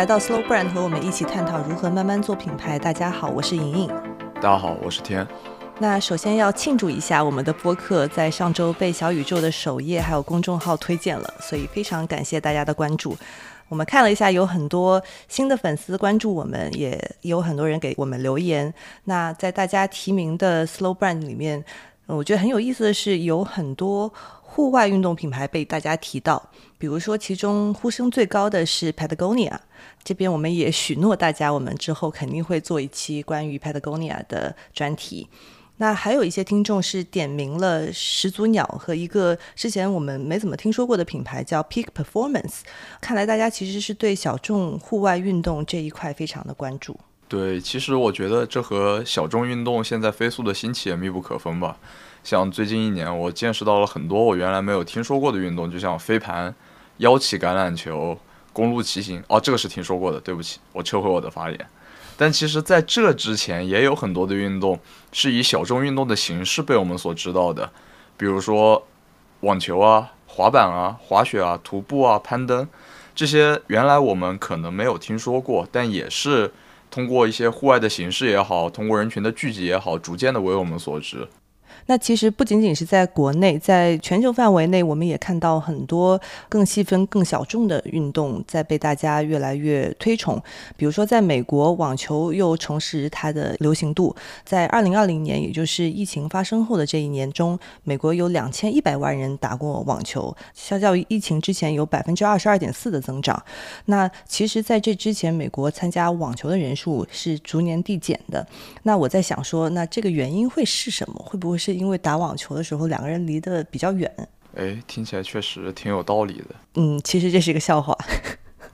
来到 Slow Brand，和我们一起探讨如何慢慢做品牌。大家好，我是莹莹。大家好，我是天。那首先要庆祝一下，我们的播客在上周被小宇宙的首页还有公众号推荐了，所以非常感谢大家的关注。我们看了一下，有很多新的粉丝关注我们，也有很多人给我们留言。那在大家提名的 Slow Brand 里面，我觉得很有意思的是，有很多户外运动品牌被大家提到。比如说，其中呼声最高的是 Patagonia。这边我们也许诺大家，我们之后肯定会做一期关于 Patagonia 的专题。那还有一些听众是点名了始祖鸟和一个之前我们没怎么听说过的品牌叫 Peak Performance。看来大家其实是对小众户外运动这一块非常的关注。对，其实我觉得这和小众运动现在飞速的兴起也密不可分吧。像最近一年，我见识到了很多我原来没有听说过的运动，就像飞盘、腰旗橄榄球、公路骑行。哦，这个是听说过的，对不起，我撤回我的发言。但其实，在这之前，也有很多的运动是以小众运动的形式被我们所知道的，比如说网球啊、滑板啊、滑雪啊、徒步啊、攀登，这些原来我们可能没有听说过，但也是通过一些户外的形式也好，通过人群的聚集也好，逐渐的为我们所知。那其实不仅仅是在国内，在全球范围内，我们也看到很多更细分、更小众的运动在被大家越来越推崇。比如说，在美国，网球又重拾它的流行度。在二零二零年，也就是疫情发生后的这一年中，美国有两千一百万人打过网球，相较于疫情之前有百分之二十二点四的增长。那其实，在这之前，美国参加网球的人数是逐年递减的。那我在想说，那这个原因会是什么？会不会是？因为打网球的时候，两个人离得比较远。哎，听起来确实挺有道理的。嗯，其实这是一个笑话。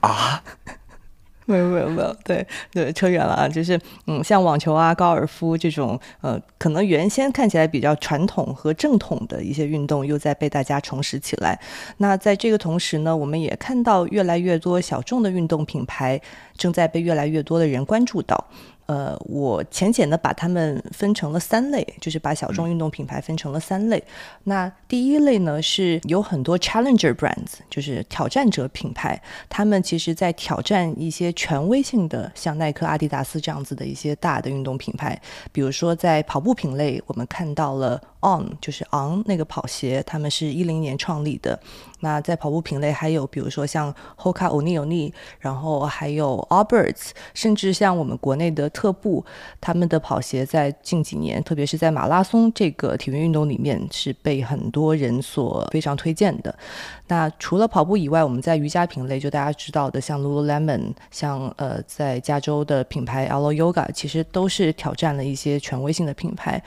啊？没有没有没有，对对，扯远了啊。就是嗯，像网球啊、高尔夫这种，呃，可能原先看起来比较传统和正统的一些运动，又在被大家重拾起来。那在这个同时呢，我们也看到越来越多小众的运动品牌正在被越来越多的人关注到。呃，我浅浅的把它们分成了三类，就是把小众运动品牌分成了三类。那第一类呢，是有很多 challenger brands，就是挑战者品牌，他们其实在挑战一些权威性的，像耐克、阿迪达斯这样子的一些大的运动品牌。比如说在跑步品类，我们看到了 On，就是昂那个跑鞋，他们是一零年创立的。那在跑步品类，还有比如说像 Hoka、Oni、Oni，然后还有 Alberts，甚至像我们国内的特步，他们的跑鞋在近几年，特别是在马拉松这个体育运动里面，是被很多人所非常推荐的。那除了跑步以外，我们在瑜伽品类，就大家知道的，像 Lululemon，像呃在加州的品牌 Alo Yoga，其实都是挑战了一些权威性的品牌。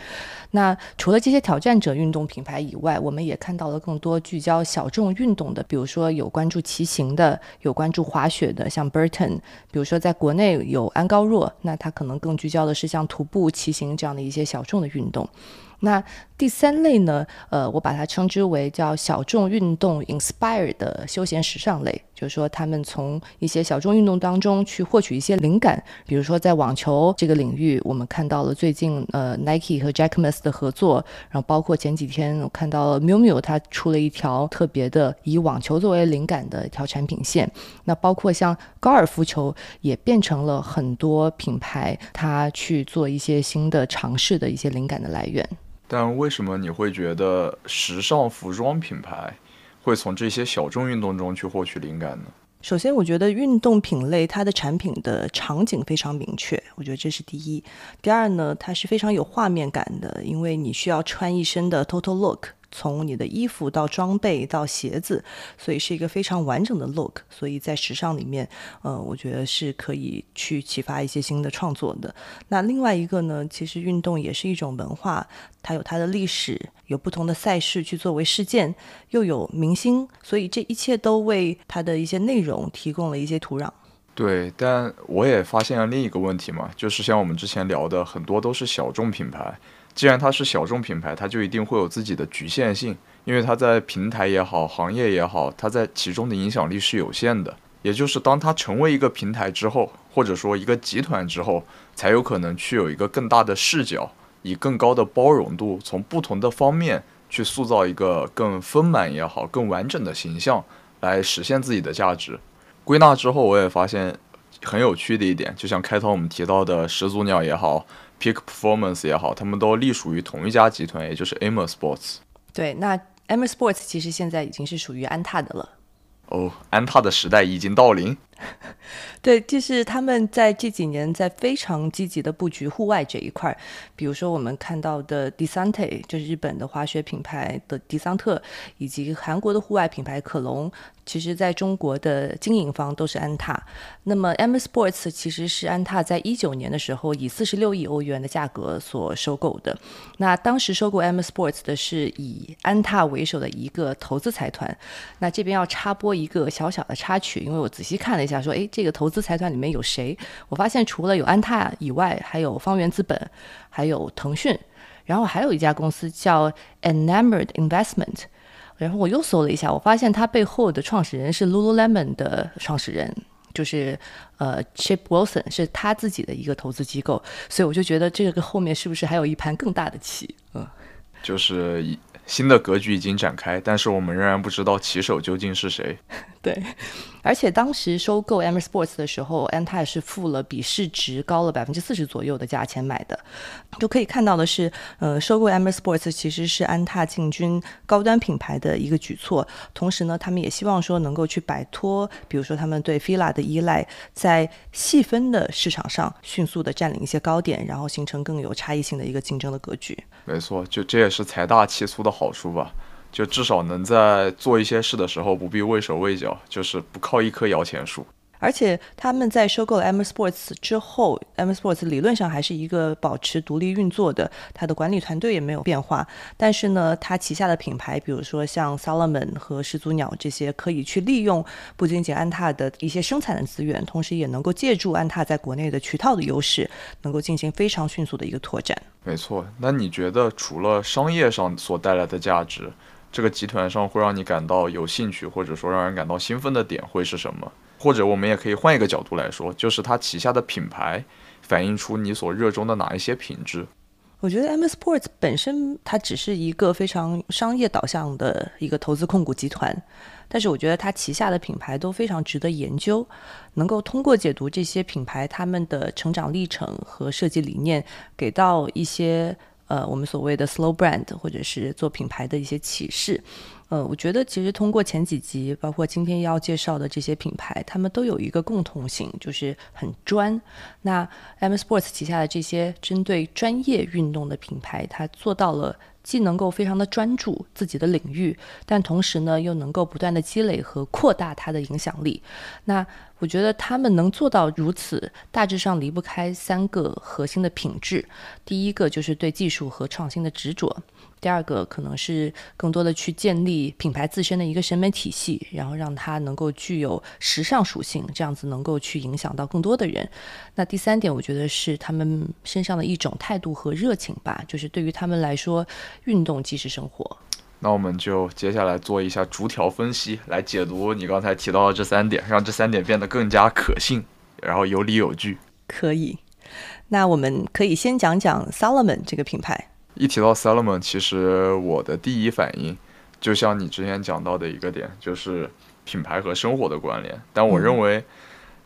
那除了这些挑战者运动品牌以外，我们也看到了更多聚焦小众运动的，比如说有关注骑行的，有关注滑雪的，像 Burton；比如说在国内有安高若，那它可能更聚焦的是像徒步、骑行这样的一些小众的运动。那第三类呢？呃，我把它称之为叫小众运动 inspire 的休闲时尚类，就是说他们从一些小众运动当中去获取一些灵感。比如说在网球这个领域，我们看到了最近呃 Nike 和 Jackmas 的合作，然后包括前几天我看到了 Miu Miu 它出了一条特别的以网球作为灵感的一条产品线。那包括像高尔夫球也变成了很多品牌它去做一些新的尝试的一些灵感的来源。但为什么你会觉得时尚服装品牌会从这些小众运动中去获取灵感呢？首先，我觉得运动品类它的产品的场景非常明确，我觉得这是第一。第二呢，它是非常有画面感的，因为你需要穿一身的 total look。从你的衣服到装备到鞋子，所以是一个非常完整的 look。所以在时尚里面，呃，我觉得是可以去启发一些新的创作的。那另外一个呢，其实运动也是一种文化，它有它的历史，有不同的赛事去作为事件，又有明星，所以这一切都为它的一些内容提供了一些土壤。对，但我也发现了另一个问题嘛，就是像我们之前聊的，很多都是小众品牌。既然它是小众品牌，它就一定会有自己的局限性，因为它在平台也好，行业也好，它在其中的影响力是有限的。也就是当它成为一个平台之后，或者说一个集团之后，才有可能去有一个更大的视角，以更高的包容度，从不同的方面去塑造一个更丰满也好、更完整的形象，来实现自己的价值。归纳之后，我也发现很有趣的一点，就像开头我们提到的始祖鸟也好，Peak Performance 也好，他们都隶属于同一家集团，也就是 Amer Sports。对，那 Amer Sports 其实现在已经是属于安踏的了。哦，安踏的时代已经到临。对，就是他们在这几年在非常积极的布局户外这一块，比如说我们看到的 Desante，就是日本的滑雪品牌的迪桑特，以及韩国的户外品牌可隆。其实，在中国的经营方都是安踏。那么，M Sports 其实是安踏在一九年的时候以四十六亿欧元的价格所收购的。那当时收购 M Sports 的是以安踏为首的一个投资财团。那这边要插播一个小小的插曲，因为我仔细看了一下，说，哎，这个投资财团里面有谁？我发现除了有安踏以外，还有方圆资本，还有腾讯，然后还有一家公司叫 Enamored Investment。然后我又搜了一下，我发现它背后的创始人是 Lululemon 的创始人，就是呃 Chip Wilson，是他自己的一个投资机构，所以我就觉得这个后面是不是还有一盘更大的棋？嗯，就是。新的格局已经展开，但是我们仍然不知道棋手究竟是谁。对，而且当时收购 Amer Sports 的时候，安踏是付了比市值高了百分之四十左右的价钱买的。就可以看到的是，呃，收购 Amer Sports 其实是安踏进军高端品牌的一个举措。同时呢，他们也希望说能够去摆脱，比如说他们对 Fila 的依赖，在细分的市场上迅速的占领一些高点，然后形成更有差异性的一个竞争的格局。没错，就这也是财大气粗的好处吧，就至少能在做一些事的时候不必畏手畏脚，就是不靠一棵摇钱树。而且他们在收购了 M Sports 之后，M Sports 理论上还是一个保持独立运作的，它的管理团队也没有变化。但是呢，它旗下的品牌，比如说像 Salomon 和始祖鸟这些，可以去利用不仅仅安踏的一些生产的资源，同时也能够借助安踏在国内的渠道的优势，能够进行非常迅速的一个拓展。没错，那你觉得除了商业上所带来的价值，这个集团上会让你感到有兴趣，或者说让人感到兴奋的点会是什么？或者我们也可以换一个角度来说，就是它旗下的品牌反映出你所热衷的哪一些品质？我觉得 M Sports 本身它只是一个非常商业导向的一个投资控股集团，但是我觉得它旗下的品牌都非常值得研究，能够通过解读这些品牌他们的成长历程和设计理念，给到一些呃我们所谓的 slow brand 或者是做品牌的一些启示。呃，我觉得其实通过前几集，包括今天要介绍的这些品牌，他们都有一个共同性，就是很专。那 M Sports 旗下的这些针对专业运动的品牌，它做到了既能够非常的专注自己的领域，但同时呢，又能够不断的积累和扩大它的影响力。那我觉得他们能做到如此，大致上离不开三个核心的品质。第一个就是对技术和创新的执着。第二个可能是更多的去建立品牌自身的一个审美体系，然后让它能够具有时尚属性，这样子能够去影响到更多的人。那第三点，我觉得是他们身上的一种态度和热情吧，就是对于他们来说，运动即是生活。那我们就接下来做一下逐条分析，来解读你刚才提到的这三点，让这三点变得更加可信，然后有理有据。可以。那我们可以先讲讲 Salomon 这个品牌。一提到 Salomon，其实我的第一反应，就像你之前讲到的一个点，就是品牌和生活的关联。但我认为，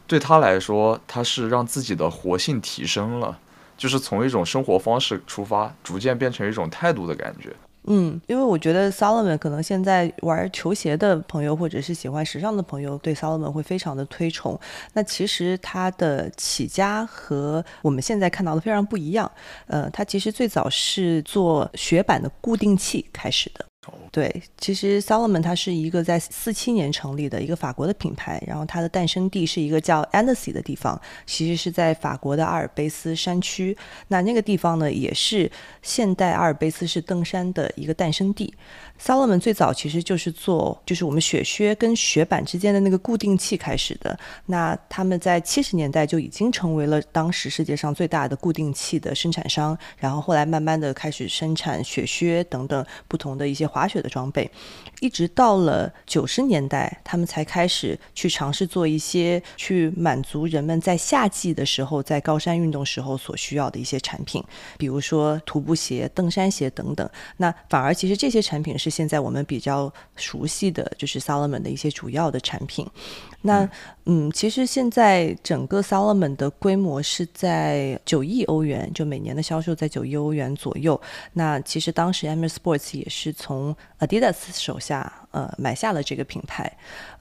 对他来说，他是让自己的活性提升了，就是从一种生活方式出发，逐渐变成一种态度的感觉。嗯，因为我觉得 Solomon 可能现在玩球鞋的朋友，或者是喜欢时尚的朋友，对 Solomon 会非常的推崇。那其实它的起家和我们现在看到的非常不一样。呃，它其实最早是做雪板的固定器开始的。对，其实 Salomon 它是一个在四七年成立的一个法国的品牌，然后它的诞生地是一个叫 Annecy 的地方，其实是在法国的阿尔卑斯山区。那那个地方呢，也是现代阿尔卑斯式登山的一个诞生地。Salomon 最早其实就是做，就是我们雪靴跟雪板之间的那个固定器开始的。那他们在七十年代就已经成为了当时世界上最大的固定器的生产商，然后后来慢慢的开始生产雪靴等等不同的一些滑雪的装备，一直到了九十年代，他们才开始去尝试做一些去满足人们在夏季的时候在高山运动时候所需要的一些产品，比如说徒步鞋、登山鞋等等。那反而其实这些产品是现在我们比较熟悉的就是 Salomon 的一些主要的产品。那嗯，其实现在整个 Salomon 的规模是在九亿欧元，就每年的销售在九亿欧元左右。那其实当时 Amer Sports 也是从 Adidas 手下呃买下了这个品牌。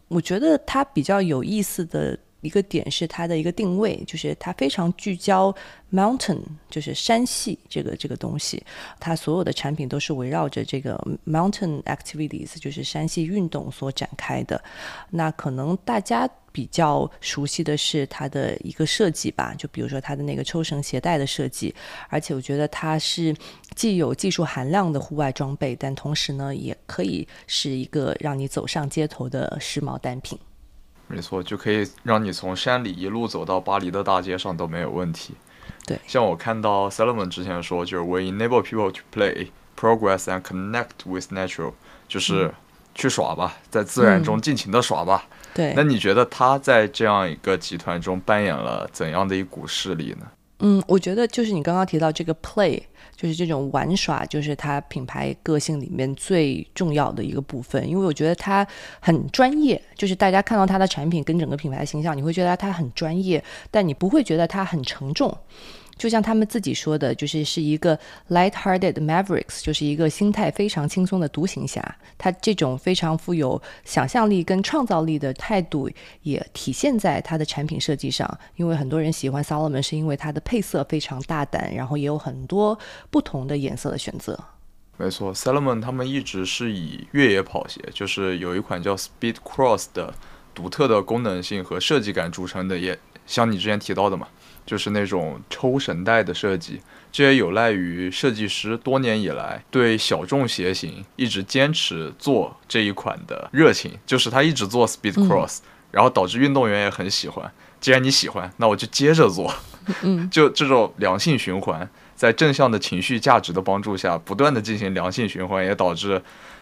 我觉得它比较有意思的。一个点是它的一个定位，就是它非常聚焦 mountain，就是山系这个这个东西，它所有的产品都是围绕着这个 mountain activities，就是山系运动所展开的。那可能大家比较熟悉的是它的一个设计吧，就比如说它的那个抽绳鞋带的设计，而且我觉得它是既有技术含量的户外装备，但同时呢，也可以是一个让你走上街头的时髦单品。没错，就可以让你从山里一路走到巴黎的大街上都没有问题。对，像我看到 Solomon 之前说，就是 We enable people to play, progress and connect with nature，就是去耍吧，在自然中尽情的耍吧。对，那你觉得他在这样一个集团中扮演了怎样的一股势力呢？嗯，我觉得就是你刚刚提到这个 play。就是这种玩耍，就是它品牌个性里面最重要的一个部分。因为我觉得它很专业，就是大家看到它的产品跟整个品牌的形象，你会觉得它很专业，但你不会觉得它很沉重。就像他们自己说的，就是是一个 light-hearted mavericks，就是一个心态非常轻松的独行侠。他这种非常富有想象力跟创造力的态度，也体现在他的产品设计上。因为很多人喜欢 Salomon，是因为它的配色非常大胆，然后也有很多不同的颜色的选择。没错，Salomon 他们一直是以越野跑鞋，就是有一款叫 Speed Cross 的独特的功能性和设计感著称的，也像你之前提到的嘛。就是那种抽绳带的设计，这也有赖于设计师多年以来对小众鞋型一直坚持做这一款的热情。就是他一直做 Speed Cross，然后导致运动员也很喜欢。既然你喜欢，那我就接着做。嗯，就这种良性循环，在正向的情绪价值的帮助下，不断的进行良性循环，也导致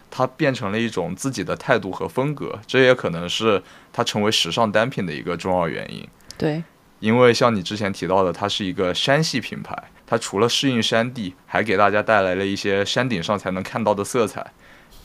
它变成了一种自己的态度和风格。这也可能是它成为时尚单品的一个重要原因。对。因为像你之前提到的，它是一个山系品牌，它除了适应山地，还给大家带来了一些山顶上才能看到的色彩。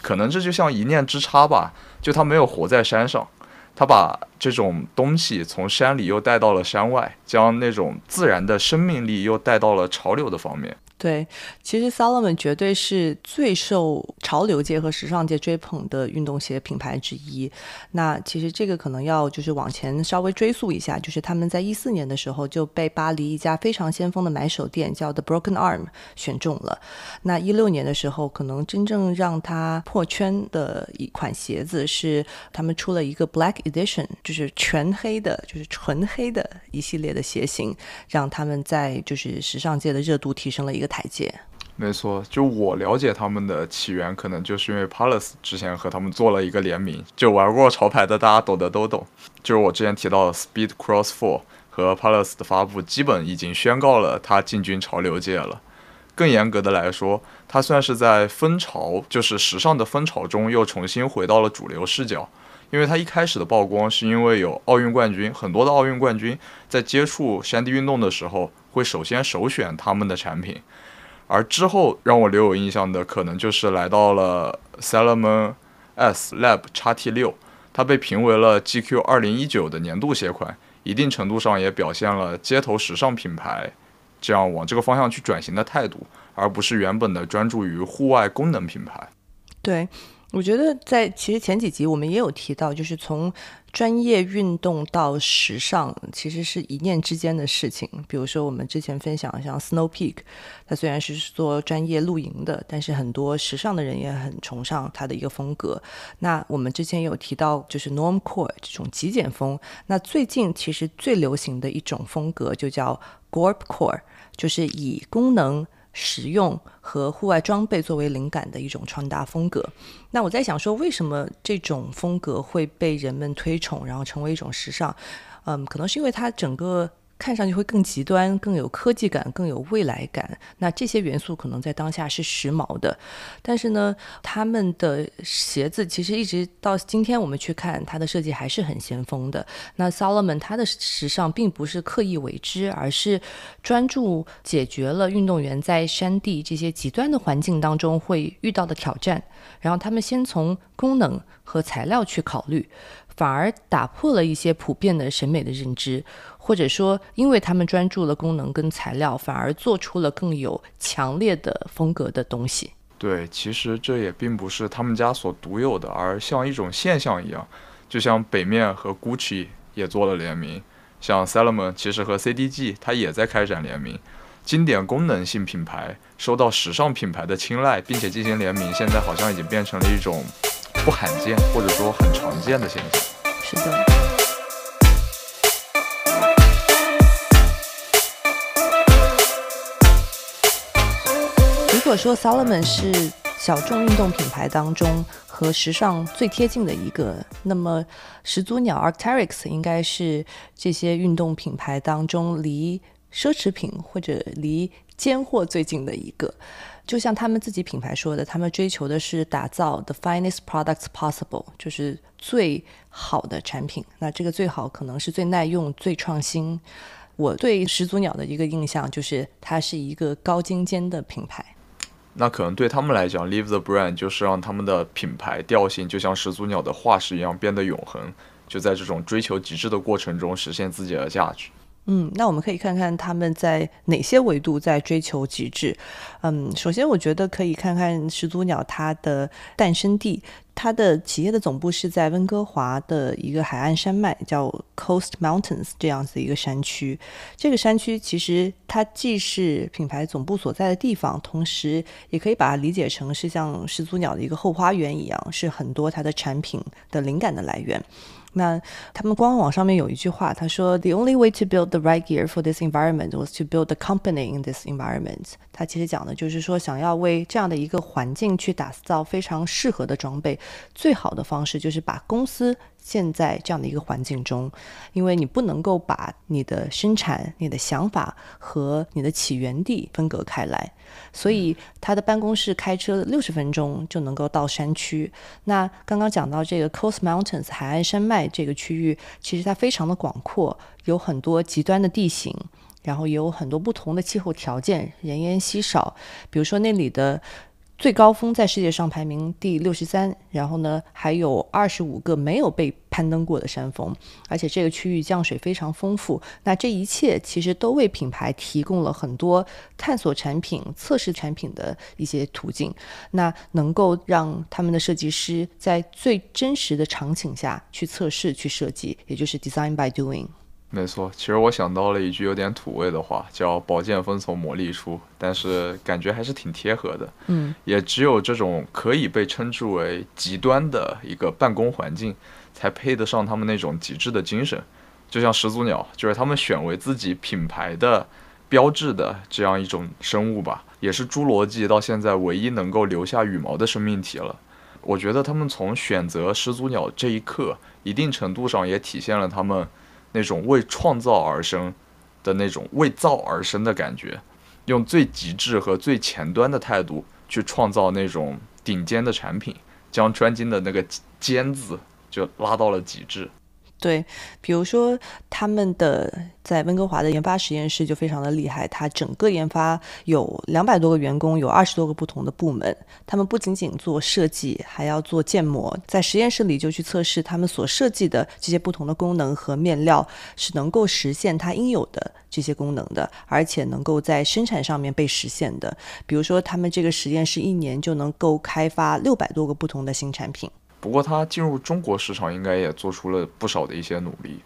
可能这就像一念之差吧，就它没有活在山上，它把这种东西从山里又带到了山外，将那种自然的生命力又带到了潮流的方面。对，其实 Salomon 绝对是最受潮流界和时尚界追捧的运动鞋品牌之一。那其实这个可能要就是往前稍微追溯一下，就是他们在一四年的时候就被巴黎一家非常先锋的买手店叫 The Broken Arm 选中了。那一六年的时候，可能真正让他破圈的一款鞋子是他们出了一个 Black Edition，就是全黑的，就是纯黑的一系列的鞋型，让他们在就是时尚界的热度提升了一个。台阶，没错，就我了解他们的起源，可能就是因为 Palace 之前和他们做了一个联名，就玩过潮牌的大家懂的都懂。就是我之前提到的 Speed Cross Four 和 Palace 的发布，基本已经宣告了它进军潮流界了。更严格的来说，它算是在风潮，就是时尚的风潮中又重新回到了主流视角。因为它一开始的曝光是因为有奥运冠军，很多的奥运冠军在接触山地运动的时候。会首先首选他们的产品，而之后让我留有印象的，可能就是来到了 Salomon S Lab x T 六，它被评为了 GQ 二零一九的年度鞋款，一定程度上也表现了街头时尚品牌这样往这个方向去转型的态度，而不是原本的专注于户外功能品牌。对。我觉得在其实前几集我们也有提到，就是从专业运动到时尚，其实是一念之间的事情。比如说我们之前分享像 Snow Peak，它虽然是做专业露营的，但是很多时尚的人也很崇尚它的一个风格。那我们之前有提到，就是 Normcore 这种极简风。那最近其实最流行的一种风格就叫 Gorpcore，就是以功能。实用和户外装备作为灵感的一种穿搭风格。那我在想说，为什么这种风格会被人们推崇，然后成为一种时尚？嗯，可能是因为它整个。看上去会更极端，更有科技感，更有未来感。那这些元素可能在当下是时髦的，但是呢，他们的鞋子其实一直到今天我们去看它的设计还是很先锋的。那 Solomon 它的时尚并不是刻意为之，而是专注解决了运动员在山地这些极端的环境当中会遇到的挑战。然后他们先从功能和材料去考虑，反而打破了一些普遍的审美的认知。或者说，因为他们专注了功能跟材料，反而做出了更有强烈的风格的东西。对，其实这也并不是他们家所独有的，而像一种现象一样，就像北面和 Gucci 也做了联名，像 Salomon 其实和 CDG 它也在开展联名。经典功能性品牌受到时尚品牌的青睐，并且进行联名，现在好像已经变成了一种不罕见或者说很常见的现象。是的。如果说 Solomon 是小众运动品牌当中和时尚最贴近的一个，那么始祖鸟 Arc'teryx 应该是这些运动品牌当中离奢侈品或者离尖货最近的一个。就像他们自己品牌说的，他们追求的是打造 the finest products possible，就是最好的产品。那这个最好可能是最耐用、最创新。我对始祖鸟的一个印象就是它是一个高精尖的品牌。那可能对他们来讲，Leave the brand 就是让他们的品牌调性就像始祖鸟的化石一样变得永恒，就在这种追求极致的过程中实现自己的价值。嗯，那我们可以看看他们在哪些维度在追求极致。嗯，首先我觉得可以看看始祖鸟它的诞生地，它的企业的总部是在温哥华的一个海岸山脉，叫 Coast Mountains 这样子一个山区。这个山区其实它既是品牌总部所在的地方，同时也可以把它理解成是像始祖鸟的一个后花园一样，是很多它的产品的灵感的来源。那他们官网上面有一句话，他说：“The only way to build the right gear for this environment was to build the company in this environment。”他其实讲的就是说，想要为这样的一个环境去打造非常适合的装备，最好的方式就是把公司。建在这样的一个环境中，因为你不能够把你的生产、你的想法和你的起源地分隔开来，所以他的办公室开车六十分钟就能够到山区。那刚刚讲到这个 Coast Mountains 海岸山脉这个区域，其实它非常的广阔，有很多极端的地形，然后也有很多不同的气候条件，人烟稀少。比如说那里的。最高峰在世界上排名第六十三，然后呢，还有二十五个没有被攀登过的山峰，而且这个区域降水非常丰富。那这一切其实都为品牌提供了很多探索产品、测试产品的一些途径，那能够让他们的设计师在最真实的场景下去测试、去设计，也就是 design by doing。没错，其实我想到了一句有点土味的话，叫“宝剑锋从磨砺出”，但是感觉还是挺贴合的。嗯，也只有这种可以被称之为极端的一个办公环境，才配得上他们那种极致的精神。就像始祖鸟，就是他们选为自己品牌的标志的这样一种生物吧，也是侏罗纪到现在唯一能够留下羽毛的生命体了。我觉得他们从选择始祖鸟这一刻，一定程度上也体现了他们。那种为创造而生的那种为造而生的感觉，用最极致和最前端的态度去创造那种顶尖的产品，将专精的那个“尖”字就拉到了极致。对，比如说他们的在温哥华的研发实验室就非常的厉害，它整个研发有两百多个员工，有二十多个不同的部门。他们不仅仅做设计，还要做建模，在实验室里就去测试他们所设计的这些不同的功能和面料是能够实现它应有的这些功能的，而且能够在生产上面被实现的。比如说，他们这个实验室一年就能够开发六百多个不同的新产品。不过，他进入中国市场应该也做出了不少的一些努力。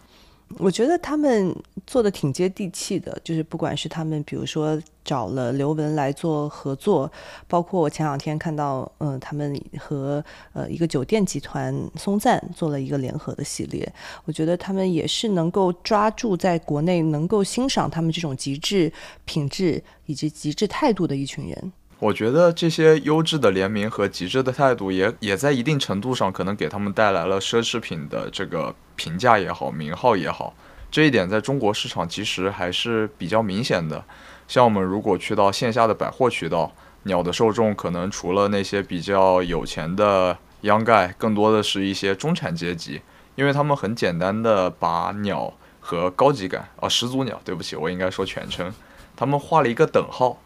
我觉得他们做的挺接地气的，就是不管是他们，比如说找了刘雯来做合作，包括我前两天看到，嗯，他们和呃一个酒店集团松赞做了一个联合的系列，我觉得他们也是能够抓住在国内能够欣赏他们这种极致品质以及极致态度的一群人。我觉得这些优质的联名和极致的态度，也也在一定程度上可能给他们带来了奢侈品的这个评价也好，名号也好。这一点在中国市场其实还是比较明显的。像我们如果去到线下的百货渠道，鸟的受众可能除了那些比较有钱的央盖，更多的是一些中产阶级，因为他们很简单的把鸟和高级感，啊，始祖鸟，对不起，我应该说全称，他们画了一个等号，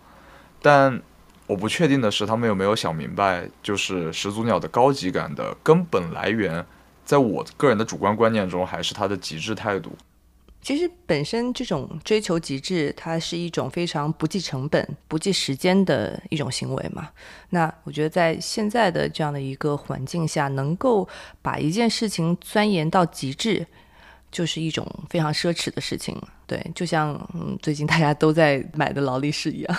但。我不确定的是，他们有没有想明白，就是始祖鸟的高级感的根本来源，在我个人的主观观念中，还是它的极致态度。其实本身这种追求极致，它是一种非常不计成本、不计时间的一种行为嘛。那我觉得在现在的这样的一个环境下，能够把一件事情钻研到极致，就是一种非常奢侈的事情。对，就像嗯，最近大家都在买的劳力士一样。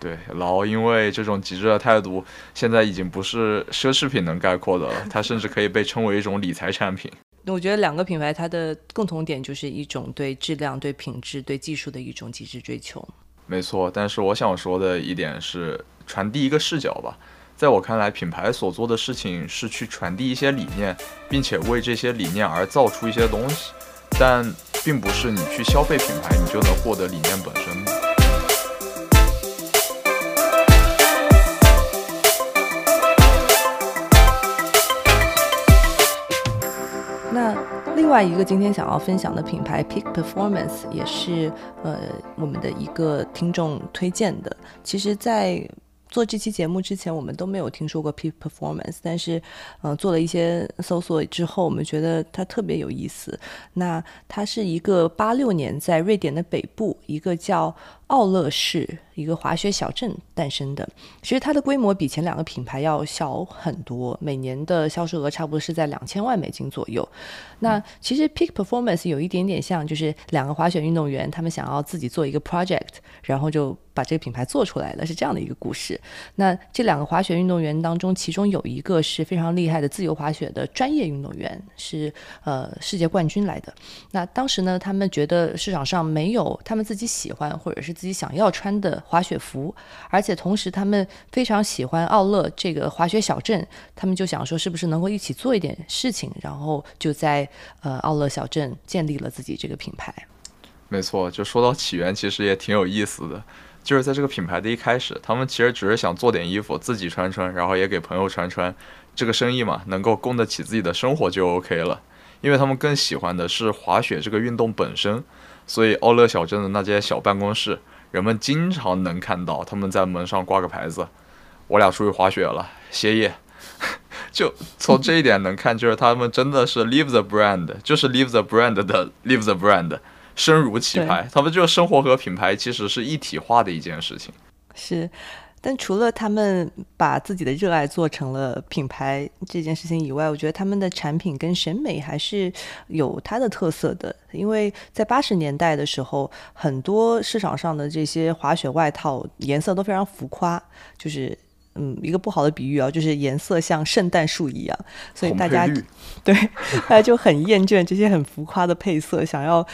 对，然后因为这种极致的态度，现在已经不是奢侈品能概括的了，它甚至可以被称为一种理财产品。我觉得两个品牌它的共同点就是一种对质量、对品质、对技术的一种极致追求。没错，但是我想说的一点是传递一个视角吧。在我看来，品牌所做的事情是去传递一些理念，并且为这些理念而造出一些东西，但并不是你去消费品牌，你就能获得理念本身。另外一个今天想要分享的品牌 Peak Performance 也是呃我们的一个听众推荐的。其实，在做这期节目之前，我们都没有听说过 Peak Performance，但是呃做了一些搜索之后，我们觉得它特别有意思。那它是一个八六年在瑞典的北部一个叫奥勒市。一个滑雪小镇诞生的，其实它的规模比前两个品牌要小很多，每年的销售额差不多是在两千万美金左右。那其实 Peak Performance 有一点点像，就是两个滑雪运动员，他们想要自己做一个 project，然后就把这个品牌做出来了，是这样的一个故事。那这两个滑雪运动员当中，其中有一个是非常厉害的自由滑雪的专业运动员，是呃世界冠军来的。那当时呢，他们觉得市场上没有他们自己喜欢或者是自己想要穿的。滑雪服，而且同时他们非常喜欢奥勒这个滑雪小镇，他们就想说是不是能够一起做一点事情，然后就在呃奥勒小镇建立了自己这个品牌。没错，就说到起源，其实也挺有意思的，就是在这个品牌的一开始，他们其实只是想做点衣服自己穿穿，然后也给朋友穿穿，这个生意嘛，能够供得起自己的生活就 OK 了。因为他们更喜欢的是滑雪这个运动本身，所以奥勒小镇的那间小办公室。人们经常能看到他们在门上挂个牌子，我俩出去滑雪了，歇业。就从这一点能看，就是他们真的是 live the brand，就是 live the brand 的 live the brand，身如其牌。他们就生活和品牌其实是一体化的一件事情。是。但除了他们把自己的热爱做成了品牌这件事情以外，我觉得他们的产品跟审美还是有它的特色的。因为在八十年代的时候，很多市场上的这些滑雪外套颜色都非常浮夸，就是嗯，一个不好的比喻啊，就是颜色像圣诞树一样，所以大家对 大家就很厌倦这些很浮夸的配色，想要。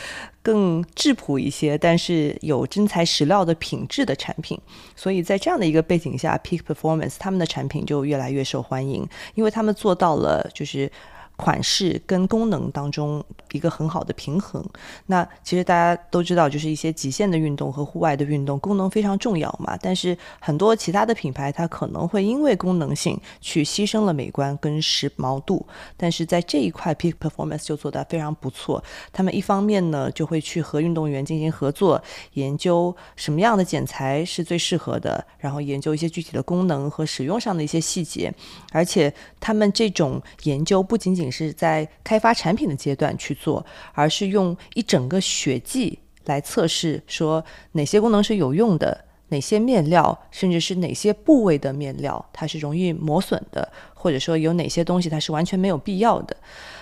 更质朴一些，但是有真材实料的品质的产品，所以在这样的一个背景下，Peak Performance 他们的产品就越来越受欢迎，因为他们做到了就是款式跟功能当中一个很好的平衡。那其实大家都知道，就是一些极限的运动和户外的运动，功能非常重要嘛。但是很多其他的品牌，它可能会因为功能性去牺牲了美观跟时髦度。但是在这一块，Peak Performance 就做得非常不错。他们一方面呢，就会去和运动员进行合作，研究什么样的剪裁是最适合的，然后研究一些具体的功能和使用上的一些细节。而且他们这种研究不仅仅是在开发产品的阶段去做，而是用一整个血迹来测试，说哪些功能是有用的，哪些面料，甚至是哪些部位的面料它是容易磨损的，或者说有哪些东西它是完全没有必要的。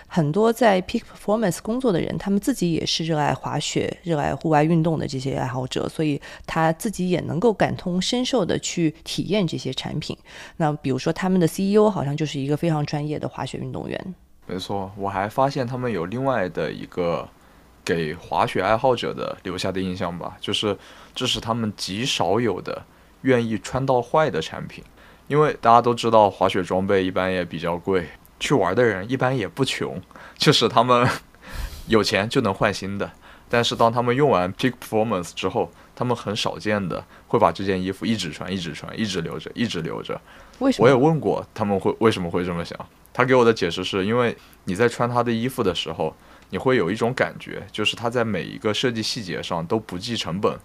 很多在 Peak Performance 工作的人，他们自己也是热爱滑雪、热爱户外运动的这些爱好者，所以他自己也能够感同身受的去体验这些产品。那比如说，他们的 CEO 好像就是一个非常专业的滑雪运动员。没错，我还发现他们有另外的一个给滑雪爱好者的留下的印象吧，就是这是他们极少有的愿意穿到坏的产品，因为大家都知道滑雪装备一般也比较贵。去玩的人一般也不穷，就是他们 有钱就能换新的。但是当他们用完 Peak Performance 之后，他们很少见的会把这件衣服一直穿、一直穿、一直留着、一直留着。为什么？我也问过他们会为什么会这么想。他给我的解释是因为你在穿他的衣服的时候，你会有一种感觉，就是他在每一个设计细节上都不计成本，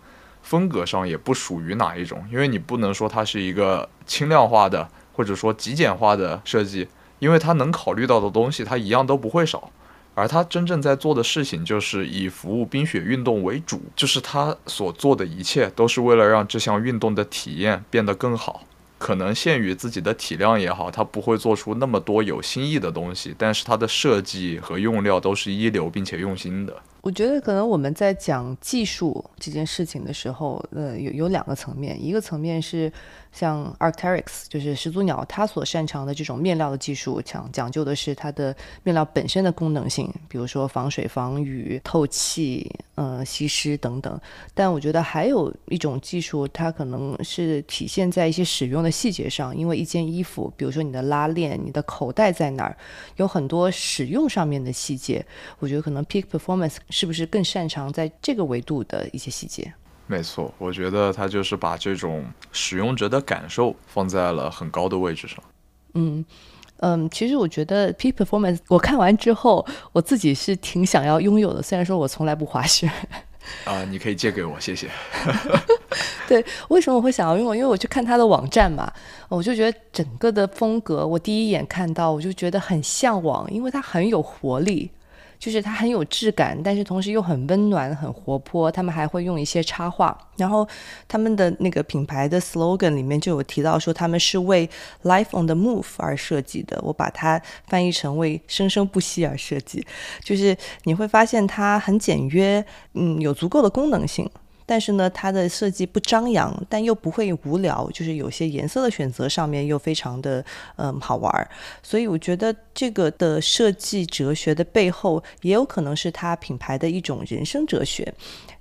风格上也不属于哪一种。因为你不能说它是一个轻量化的或者说极简化的设计。因为他能考虑到的东西，他一样都不会少，而他真正在做的事情，就是以服务冰雪运动为主，就是他所做的一切，都是为了让这项运动的体验变得更好。可能限于自己的体量也好，他不会做出那么多有新意的东西，但是他的设计和用料都是一流并且用心的。我觉得可能我们在讲技术这件事情的时候，呃，有有两个层面，一个层面是。像 Arc'teryx 就是始祖鸟，它所擅长的这种面料的技术，讲讲究的是它的面料本身的功能性，比如说防水、防雨、透气、呃吸湿等等。但我觉得还有一种技术，它可能是体现在一些使用的细节上，因为一件衣服，比如说你的拉链、你的口袋在哪儿，有很多使用上面的细节。我觉得可能 Peak Performance 是不是更擅长在这个维度的一些细节？没错，我觉得他就是把这种使用者的感受放在了很高的位置上。嗯嗯，其实我觉得 Peak Performance 我看完之后，我自己是挺想要拥有的。虽然说我从来不滑雪。啊，你可以借给我，谢谢。对，为什么我会想要拥有？因为我去看他的网站嘛，我就觉得整个的风格，我第一眼看到我就觉得很向往，因为它很有活力。就是它很有质感，但是同时又很温暖、很活泼。他们还会用一些插画，然后他们的那个品牌的 slogan 里面就有提到说他们是为 life on the move 而设计的。我把它翻译成为生生不息而设计。就是你会发现它很简约，嗯，有足够的功能性。但是呢，它的设计不张扬，但又不会无聊，就是有些颜色的选择上面又非常的嗯好玩儿。所以我觉得这个的设计哲学的背后，也有可能是它品牌的一种人生哲学。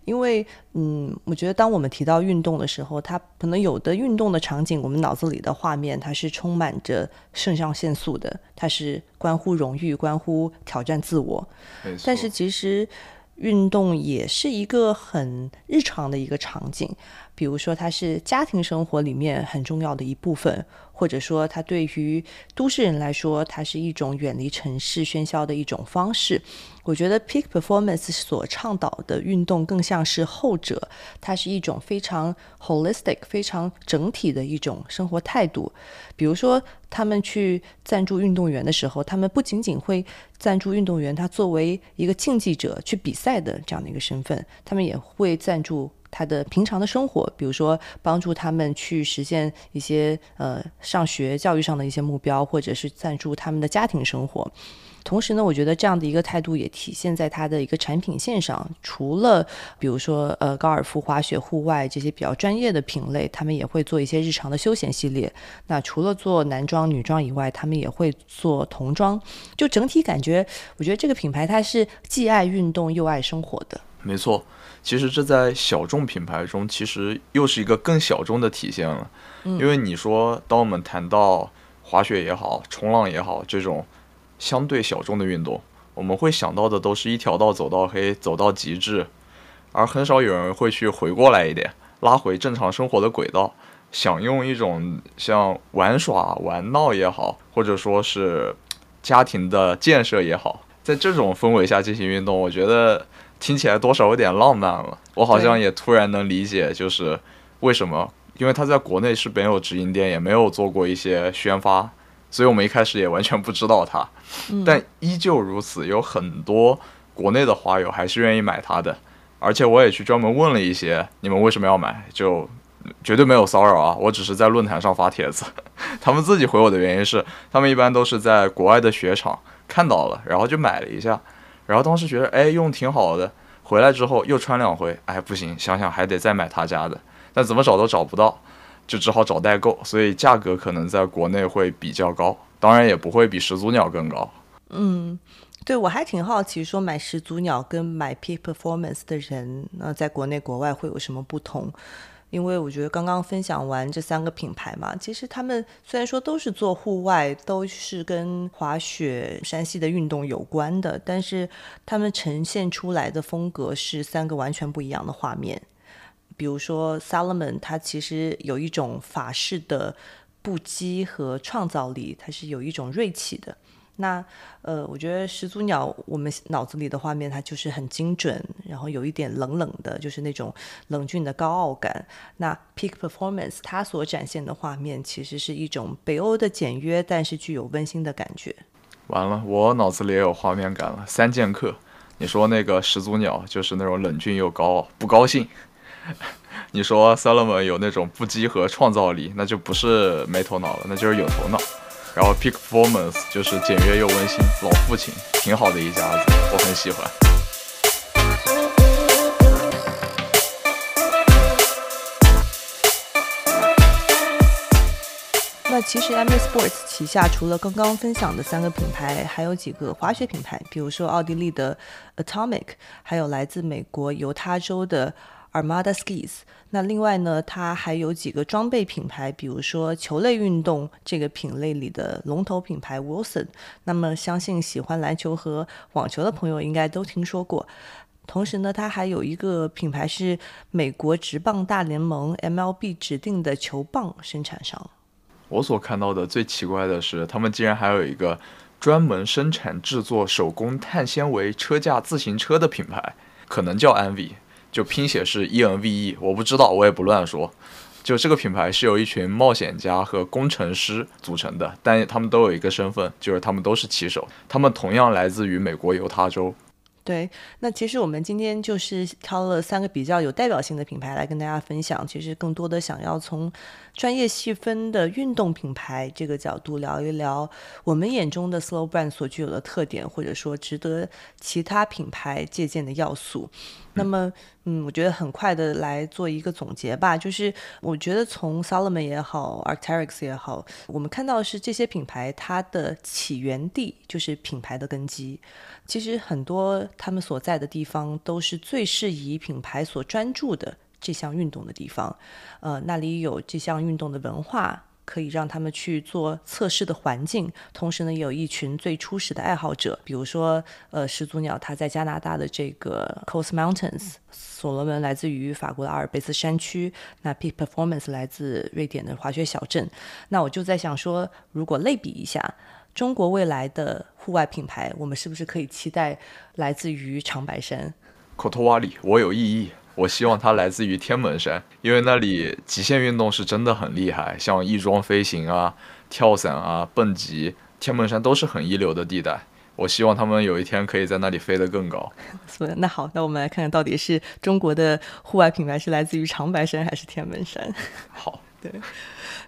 因为嗯，我觉得当我们提到运动的时候，它可能有的运动的场景，我们脑子里的画面它是充满着肾上腺素的，它是关乎荣誉、关乎挑战自我。但是其实。运动也是一个很日常的一个场景，比如说它是家庭生活里面很重要的一部分。或者说，它对于都市人来说，它是一种远离城市喧嚣的一种方式。我觉得 Peak Performance 所倡导的运动更像是后者，它是一种非常 holistic、非常整体的一种生活态度。比如说，他们去赞助运动员的时候，他们不仅仅会赞助运动员他作为一个竞技者去比赛的这样的一个身份，他们也会赞助。他的平常的生活，比如说帮助他们去实现一些呃上学教育上的一些目标，或者是赞助他们的家庭生活。同时呢，我觉得这样的一个态度也体现在他的一个产品线上。除了比如说呃高尔夫、滑雪、户外这些比较专业的品类，他们也会做一些日常的休闲系列。那除了做男装、女装以外，他们也会做童装。就整体感觉，我觉得这个品牌它是既爱运动又爱生活的。没错。其实这在小众品牌中，其实又是一个更小众的体现了。因为你说，当我们谈到滑雪也好、冲浪也好这种相对小众的运动，我们会想到的都是一条道走到黑，走到极致，而很少有人会去回过来一点，拉回正常生活的轨道，想用一种像玩耍、玩闹也好，或者说是家庭的建设也好，在这种氛围下进行运动，我觉得听起来多少有点浪漫了。我好像也突然能理解，就是为什么。因为他在国内是没有直营店，也没有做过一些宣发，所以我们一开始也完全不知道他。但依旧如此，有很多国内的花友还是愿意买它的。而且我也去专门问了一些，你们为什么要买？就绝对没有骚扰啊！我只是在论坛上发帖子，他们自己回我的原因是，他们一般都是在国外的雪场看到了，然后就买了一下，然后当时觉得哎用挺好的，回来之后又穿两回，哎不行，想想还得再买他家的。但怎么找都找不到，就只好找代购，所以价格可能在国内会比较高，当然也不会比始祖鸟更高。嗯，对我还挺好奇，说买始祖鸟跟买 Peak Performance 的人，那在国内国外会有什么不同？因为我觉得刚刚分享完这三个品牌嘛，其实他们虽然说都是做户外，都是跟滑雪、山系的运动有关的，但是他们呈现出来的风格是三个完全不一样的画面。比如说，Salomon，它其实有一种法式的不羁和创造力，它是有一种锐气的。那呃，我觉得始祖鸟，我们脑子里的画面它就是很精准，然后有一点冷冷的，就是那种冷峻的高傲感。那 Peak Performance 它所展现的画面，其实是一种北欧的简约，但是具有温馨的感觉。完了，我脑子里也有画面感了。三剑客，你说那个始祖鸟就是那种冷峻又高傲，不高兴。你说 Salomon 有那种不羁和创造力，那就不是没头脑了，那就是有头脑。然后 Peak Performance 就是简约又温馨，老父亲，挺好的一家子，我很喜欢。那其实 m Sports 旗下除了刚刚分享的三个品牌，还有几个滑雪品牌，比如说奥地利的 Atomic，还有来自美国犹他州的。Armada Skis，那另外呢，它还有几个装备品牌，比如说球类运动这个品类里的龙头品牌 Wilson。那么，相信喜欢篮球和网球的朋友应该都听说过。同时呢，它还有一个品牌是美国职棒大联盟 MLB 指定的球棒生产商。我所看到的最奇怪的是，他们竟然还有一个专门生产制作手工碳纤维车架自行车的品牌，可能叫 Envy。就拼写是 E N V E，我不知道，我也不乱说。就这个品牌是由一群冒险家和工程师组成的，但他们都有一个身份，就是他们都是骑手，他们同样来自于美国犹他州。对，那其实我们今天就是挑了三个比较有代表性的品牌来跟大家分享。其实更多的想要从专业细分的运动品牌这个角度聊一聊我们眼中的 slow brand 所具有的特点，或者说值得其他品牌借鉴的要素。那么，嗯，我觉得很快的来做一个总结吧。就是我觉得从 Salomon 也好，Arc'teryx 也好，我们看到是这些品牌它的起源地就是品牌的根基。其实很多他们所在的地方都是最适宜品牌所专注的这项运动的地方。呃，那里有这项运动的文化。可以让他们去做测试的环境，同时呢，也有一群最初始的爱好者，比如说，呃，始祖鸟它在加拿大的这个 Coast Mountains，所罗门来自于法国的阿尔卑斯山区，那 Peak Performance 来自瑞典的滑雪小镇。那我就在想说，如果类比一下中国未来的户外品牌，我们是不是可以期待来自于长白山？口头瓦里，我有异议。我希望它来自于天门山，因为那里极限运动是真的很厉害，像翼装飞行啊、跳伞啊、蹦极，天门山都是很一流的地带。我希望他们有一天可以在那里飞得更高。所以，那好，那我们来看看到底是中国的户外品牌是来自于长白山还是天门山？好，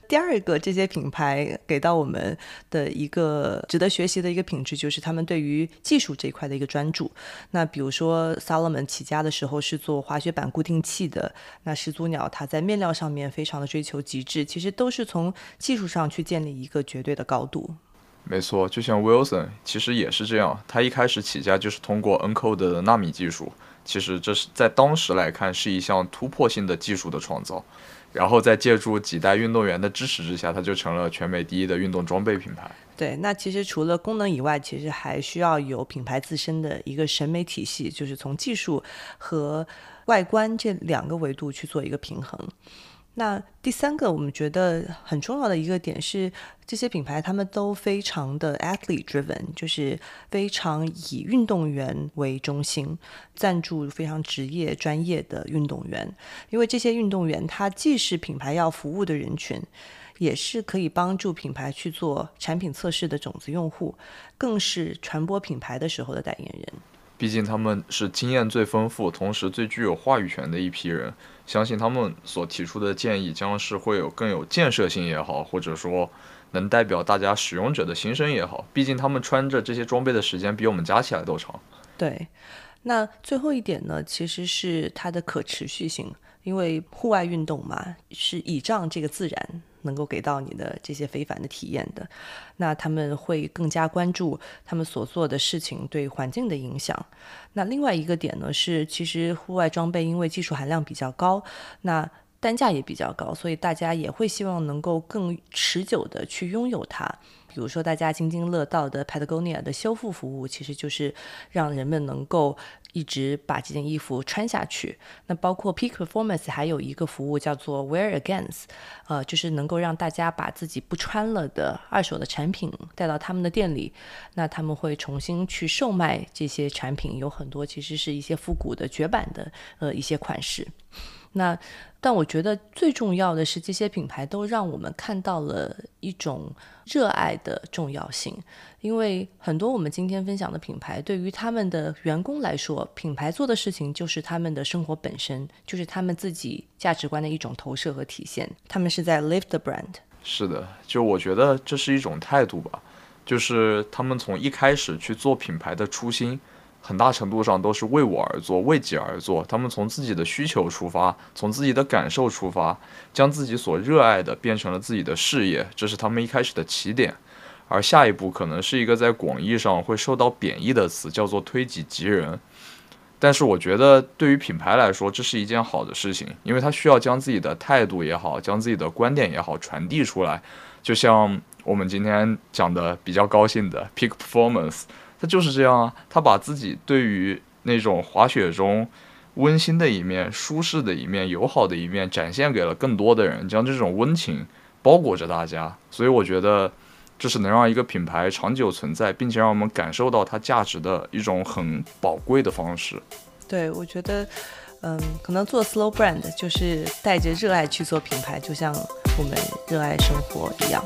第二个，这些品牌给到我们的一个值得学习的一个品质，就是他们对于技术这一块的一个专注。那比如说，Salomon 起家的时候是做滑雪板固定器的，那始祖鸟它在面料上面非常的追求极致，其实都是从技术上去建立一个绝对的高度。没错，就像 Wilson 其实也是这样，他一开始起家就是通过 Encode 的纳米技术，其实这是在当时来看是一项突破性的技术的创造。然后再借助几代运动员的支持之下，它就成了全美第一的运动装备品牌。对，那其实除了功能以外，其实还需要有品牌自身的一个审美体系，就是从技术和外观这两个维度去做一个平衡。那第三个，我们觉得很重要的一个点是，这些品牌他们都非常的 athlete driven，就是非常以运动员为中心，赞助非常职业专业的运动员。因为这些运动员，他既是品牌要服务的人群，也是可以帮助品牌去做产品测试的种子用户，更是传播品牌的时候的代言人。毕竟他们是经验最丰富，同时最具有话语权的一批人。相信他们所提出的建议将是会有更有建设性也好，或者说能代表大家使用者的心声也好。毕竟他们穿着这些装备的时间比我们加起来都长。对，那最后一点呢，其实是它的可持续性。因为户外运动嘛，是倚仗这个自然能够给到你的这些非凡的体验的。那他们会更加关注他们所做的事情对环境的影响。那另外一个点呢，是其实户外装备因为技术含量比较高，那单价也比较高，所以大家也会希望能够更持久的去拥有它。比如说大家津津乐道的 Patagonia 的修复服务，其实就是让人们能够。一直把这件衣服穿下去。那包括 Peak Performance 还有一个服务叫做 Wear Against，呃，就是能够让大家把自己不穿了的二手的产品带到他们的店里，那他们会重新去售卖这些产品，有很多其实是一些复古的绝版的呃一些款式。那，但我觉得最重要的是，这些品牌都让我们看到了一种热爱的重要性。因为很多我们今天分享的品牌，对于他们的员工来说，品牌做的事情就是他们的生活本身，就是他们自己价值观的一种投射和体现。他们是在 live the brand。是的，就我觉得这是一种态度吧，就是他们从一开始去做品牌的初心。很大程度上都是为我而做，为己而做。他们从自己的需求出发，从自己的感受出发，将自己所热爱的变成了自己的事业，这是他们一开始的起点。而下一步可能是一个在广义上会受到贬义的词，叫做推己及人。但是我觉得对于品牌来说，这是一件好的事情，因为它需要将自己的态度也好，将自己的观点也好传递出来。就像我们今天讲的比较高兴的 Peak Performance。他就是这样啊，他把自己对于那种滑雪中温馨的一面、舒适的一面、友好的一面展现给了更多的人，将这种温情包裹着大家。所以我觉得这是能让一个品牌长久存在，并且让我们感受到它价值的一种很宝贵的方式。对，我觉得，嗯，可能做 slow brand 就是带着热爱去做品牌，就像我们热爱生活一样。